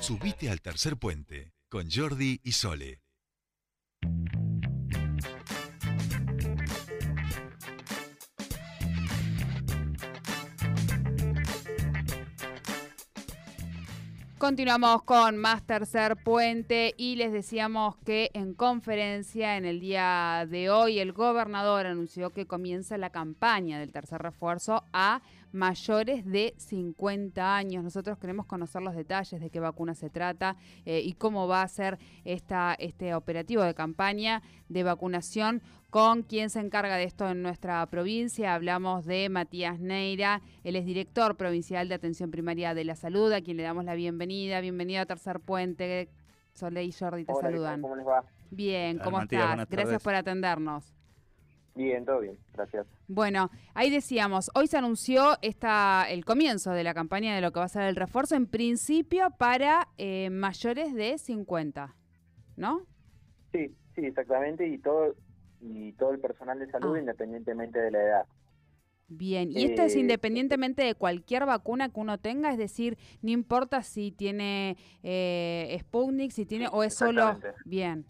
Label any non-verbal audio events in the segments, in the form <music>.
Subite al tercer puente con Jordi y Sole. Continuamos con más tercer puente y les decíamos que en conferencia en el día de hoy el gobernador anunció que comienza la campaña del tercer refuerzo a mayores de 50 años. Nosotros queremos conocer los detalles de qué vacuna se trata eh, y cómo va a ser esta, este operativo de campaña de vacunación con quien se encarga de esto en nuestra provincia. Hablamos de Matías Neira, él es director provincial de Atención Primaria de la Salud, a quien le damos la bienvenida. Bienvenido a Tercer Puente. Soleil y Jordi te saludan. ¿Cómo les va? Bien, ¿cómo estás? Gracias por atendernos. Bien, todo bien, gracias. Bueno, ahí decíamos, hoy se anunció esta, el comienzo de la campaña de lo que va a ser el refuerzo, en principio para eh, mayores de 50, ¿no? Sí, sí, exactamente, y todo y todo el personal de salud ah. independientemente de la edad. Bien, y esto es eh, independientemente de cualquier vacuna que uno tenga, es decir, no importa si tiene eh, Sputnik, si tiene o es solo bien.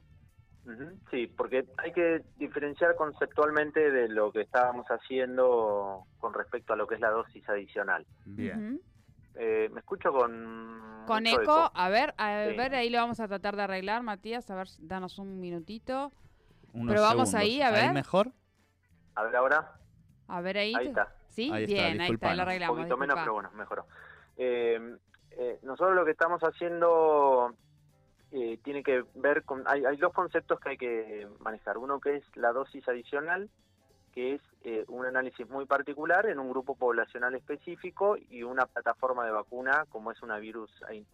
Sí, porque hay que diferenciar conceptualmente de lo que estábamos haciendo con respecto a lo que es la dosis adicional. Bien. Eh, me escucho con... Con eco, a ver, a ver, ahí lo vamos a tratar de arreglar, Matías, a ver, danos un minutito. Pero vamos ahí, a ver. ¿Ahí mejor? A ver ahora. A ver ahí. Ahí está. Sí, bien, ahí está, lo arreglamos. Un poquito menos, pero bueno, mejoró. Eh, eh, nosotros lo que estamos haciendo eh, tiene que ver con... Hay, dos conceptos que hay que manejar. Uno que es la dosis adicional, que es eh, un análisis muy particular en un grupo poblacional específico y una plataforma de vacuna como es una virus, eh,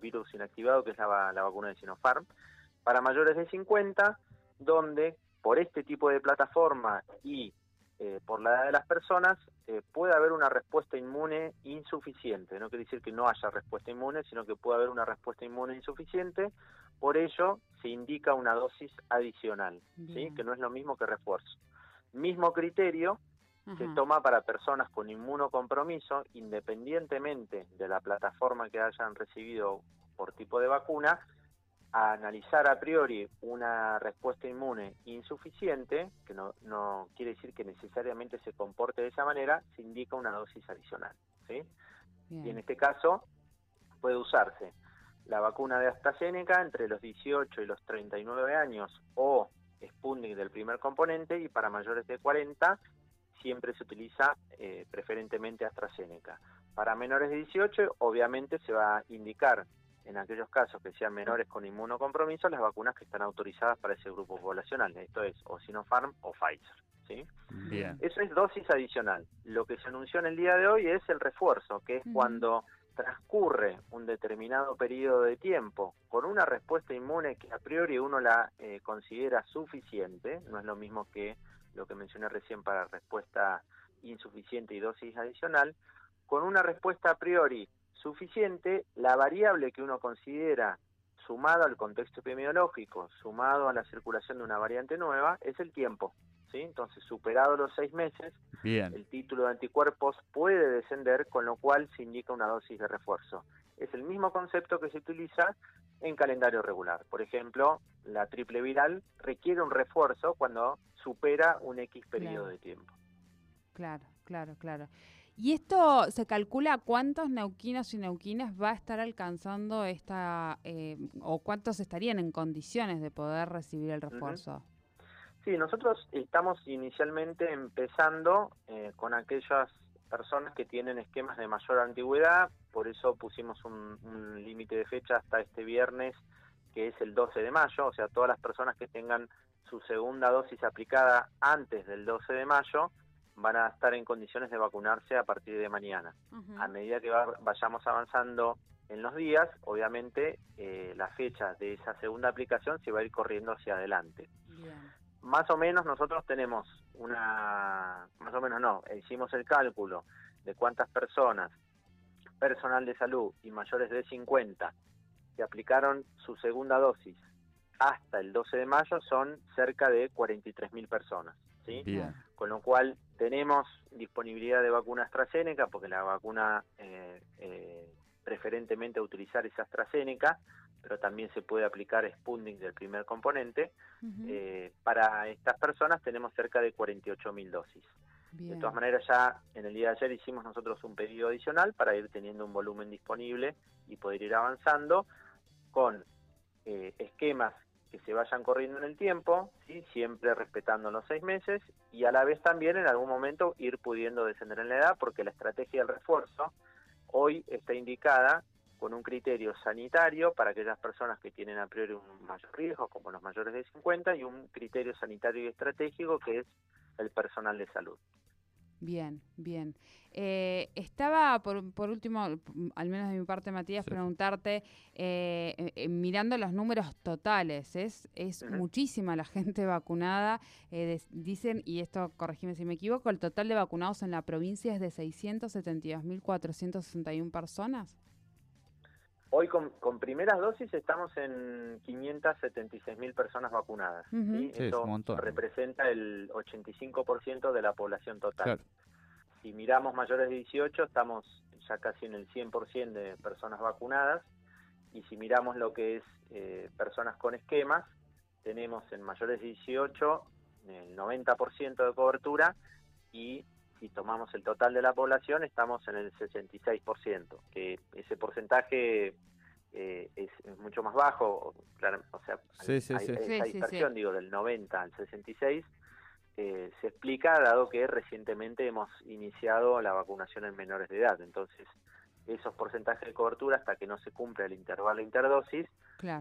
virus inactivado, que es la vacuna de Sinopharm, para mayores de 50, donde por este tipo de plataforma y eh, por la edad de las personas, eh, puede haber una respuesta inmune insuficiente. No quiere decir que no haya respuesta inmune, sino que puede haber una respuesta inmune insuficiente. Por ello, se indica una dosis adicional, ¿sí? que no es lo mismo que refuerzo. Mismo criterio se toma para personas con inmunocompromiso, independientemente de la plataforma que hayan recibido por tipo de vacuna, a analizar a priori una respuesta inmune insuficiente, que no, no quiere decir que necesariamente se comporte de esa manera, se indica una dosis adicional. ¿sí? Y en este caso puede usarse la vacuna de AstraZeneca entre los 18 y los 39 años o Sputnik del primer componente y para mayores de 40 siempre se utiliza eh, preferentemente AstraZeneca. Para menores de 18 obviamente se va a indicar en aquellos casos que sean menores con inmunocompromiso, las vacunas que están autorizadas para ese grupo poblacional. Esto es o Sinopharm o Pfizer. ¿sí? Bien. Eso es dosis adicional. Lo que se anunció en el día de hoy es el refuerzo, que es cuando transcurre un determinado periodo de tiempo con una respuesta inmune que a priori uno la eh, considera suficiente, no es lo mismo que lo que mencioné recién para respuesta insuficiente y dosis adicional, con una respuesta a priori suficiente, la variable que uno considera sumado al contexto epidemiológico, sumado a la circulación de una variante nueva, es el tiempo. ¿sí? Entonces, superado los seis meses, el título de anticuerpos puede descender, con lo cual se indica una dosis de refuerzo. Es el mismo concepto que se utiliza en calendario regular. Por ejemplo, la triple viral requiere un refuerzo cuando supera un X periodo de tiempo. Claro, claro, claro. ¿Y esto se calcula cuántos neuquinos y neuquinas va a estar alcanzando esta, eh, o cuántos estarían en condiciones de poder recibir el refuerzo? Sí, nosotros estamos inicialmente empezando eh, con aquellas personas que tienen esquemas de mayor antigüedad, por eso pusimos un, un límite de fecha hasta este viernes, que es el 12 de mayo, o sea, todas las personas que tengan su segunda dosis aplicada antes del 12 de mayo, van a estar en condiciones de vacunarse a partir de mañana. A medida que vayamos avanzando en los días, obviamente eh, la fecha de esa segunda aplicación se va a ir corriendo hacia adelante. Más o menos nosotros tenemos una, más o menos no, hicimos el cálculo de cuántas personas, personal de salud y mayores de 50, que aplicaron su segunda dosis hasta el 12 de mayo son cerca de 43.000 personas. ¿sí? Con lo cual tenemos disponibilidad de vacuna AstraZeneca porque la vacuna eh, eh, preferentemente a utilizar esa AstraZeneca, pero también se puede aplicar Sputnik del primer componente. Eh, para estas personas tenemos cerca de 48.000 dosis. De todas maneras, ya en el día de ayer hicimos nosotros un pedido adicional para ir teniendo un volumen disponible y poder ir avanzando con eh, esquemas que se vayan corriendo en el tiempo, ¿sí? siempre respetando los seis meses y a la vez también en algún momento ir pudiendo descender en la edad porque la estrategia del refuerzo hoy está indicada con un criterio sanitario para aquellas personas que tienen a priori un mayor riesgo, como los mayores de 50, y un criterio sanitario y estratégico que es el personal de salud. Bien, bien. Eh, estaba, por, por, último, al menos de mi parte, Matías, preguntarte, eh, eh, mirando los números totales, es, es muchísima la <laughs> gente vacunada. dicen, y esto corregime si me equivoco, el total de vacunados en la provincia es de 672.461 personas. Hoy con, primeras dosis estamos en 576.000 personas vacunadas. Eso representa el 85% de la población total. Si miramos mayores de 18, estamos ya casi en el 100% de personas vacunadas. Y si miramos lo que es eh, personas con esquemas, tenemos en mayores de 18 el 90% de cobertura y si tomamos el total de la población, estamos en el 66%, que ese porcentaje eh, es, mucho más bajo, o sea, esa dispersión, digo, del 90 al 66, eh, se explica dado que recientemente hemos iniciado la vacunación en menores de edad. Entonces, esos porcentajes de cobertura, hasta que no se cumpla el intervalo interdosis,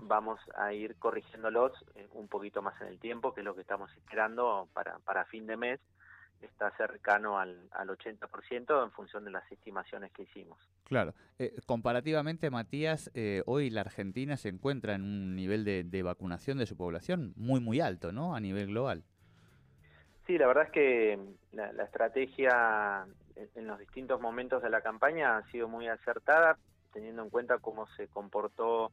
vamos a ir corrigiéndolos eh, un poquito más en el tiempo, que es lo que estamos esperando para, para fin de mes, está cercano al, al 80% en función de las estimaciones que hicimos. Claro. Eh, comparativamente, Matías, eh, hoy la Argentina se encuentra en un nivel de, vacunación de su población muy, muy alto, ¿no? A nivel global. Sí, la verdad es que la, estrategia en, los distintos momentos de la campaña ha sido muy acertada, teniendo en cuenta cómo se comportó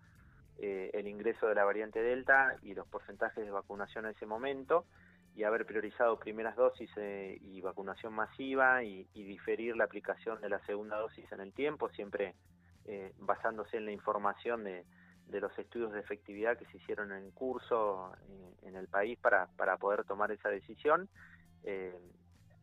eh, el ingreso de la variante Delta y los porcentajes de vacunación en ese momento y haber priorizado primeras dosis eh, y vacunación masiva y, diferir la aplicación de la segunda dosis en el tiempo, siempre eh, basándose en la información de, los estudios de efectividad que se hicieron en curso eh, en el país para, para poder tomar esa decisión.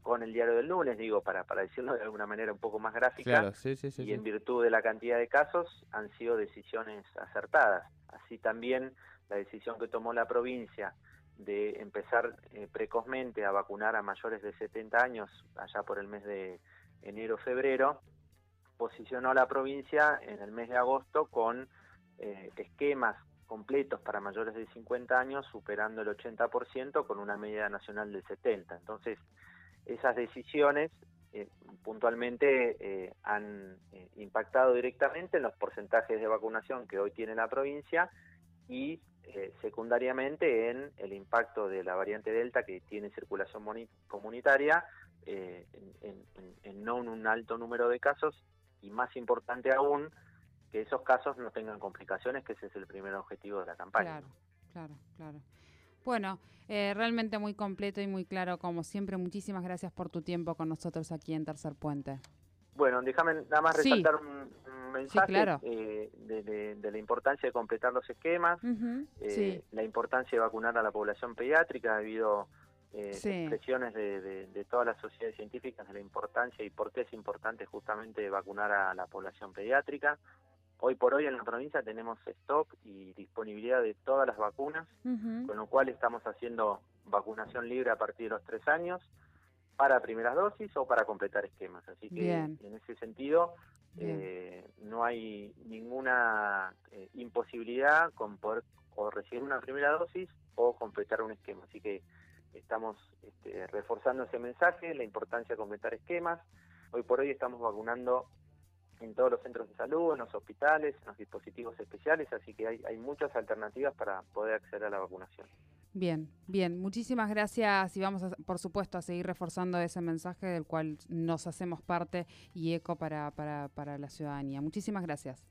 con el diario del lunes, digo, para, para decirlo de alguna manera un poco más gráfica, y en virtud de la cantidad de casos han sido decisiones acertadas. Así también la decisión que tomó la provincia de empezar eh, precozmente a vacunar a mayores de 70 años allá por el mes de enero-febrero, posicionó a la provincia en el mes de agosto con eh, esquemas completos para mayores de 50 años superando el 80% con una media nacional del 70%. Entonces, esas decisiones eh, puntualmente han impactado directamente en los porcentajes de vacunación que hoy tiene la provincia y eh, secundariamente en el impacto de la variante Delta que tiene circulación comunitaria, eh, en, no un alto número de casos y más importante aún, que esos casos no tengan complicaciones, que ese es el primer objetivo de la campaña. Claro, claro, claro. Bueno, eh, realmente muy completo y muy claro, como siempre. Muchísimas gracias por tu tiempo con nosotros aquí en Tercer Puente. Bueno, déjame nada más resaltar un, mensaje eh, de, la importancia de completar los esquemas, eh, la importancia de vacunar a la población pediátrica, ha habido eh, expresiones de, todas las sociedades científicas de la importancia y por qué es importante justamente vacunar a la población pediátrica. Hoy por hoy en la provincia tenemos stock y disponibilidad de todas las vacunas, con lo cual estamos haciendo vacunación libre a partir de los tres años para primeras dosis o para completar esquemas. Así que en ese sentido eh, no hay ninguna eh, imposibilidad con poder o recibir una primera dosis o completar un esquema. Así que estamos este, reforzando ese mensaje, la importancia de completar esquemas. Hoy por hoy estamos vacunando en todos los centros de salud, en los hospitales, en los dispositivos especiales, así que hay, hay muchas alternativas para poder acceder a la vacunación. Bien, bien, muchísimas gracias y vamos, por supuesto, a seguir reforzando ese mensaje del cual nos hacemos parte y eco para, para, para la ciudadanía. Muchísimas gracias.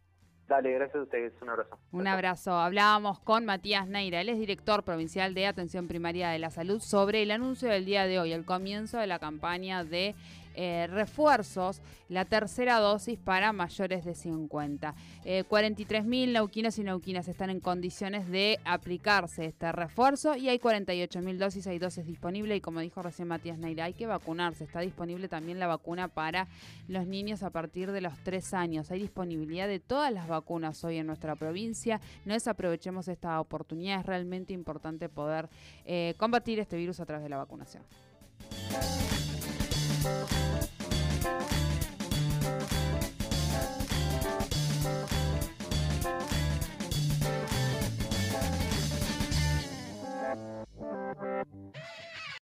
Dale, gracias a ustedes. Un abrazo. Un abrazo. Hablábamos con Matías Neira, él es director provincial de Atención Primaria de la Salud, sobre el anuncio del día de hoy, el comienzo de la campaña de eh, refuerzos, la tercera dosis para mayores de 50. 43.000 neuquinos y neuquinas están en condiciones de aplicarse este refuerzo y hay 48.000 dosis, hay dosis disponibles y como dijo recién Matías Neira, hay que vacunarse. Está disponible también la vacuna para los niños a partir de los 3 años. Hay disponibilidad de todas las vacunas hoy en nuestra provincia. No desaprovechemos esta oportunidad, es realmente importante poder eh, combatir este virus a través de la vacunación.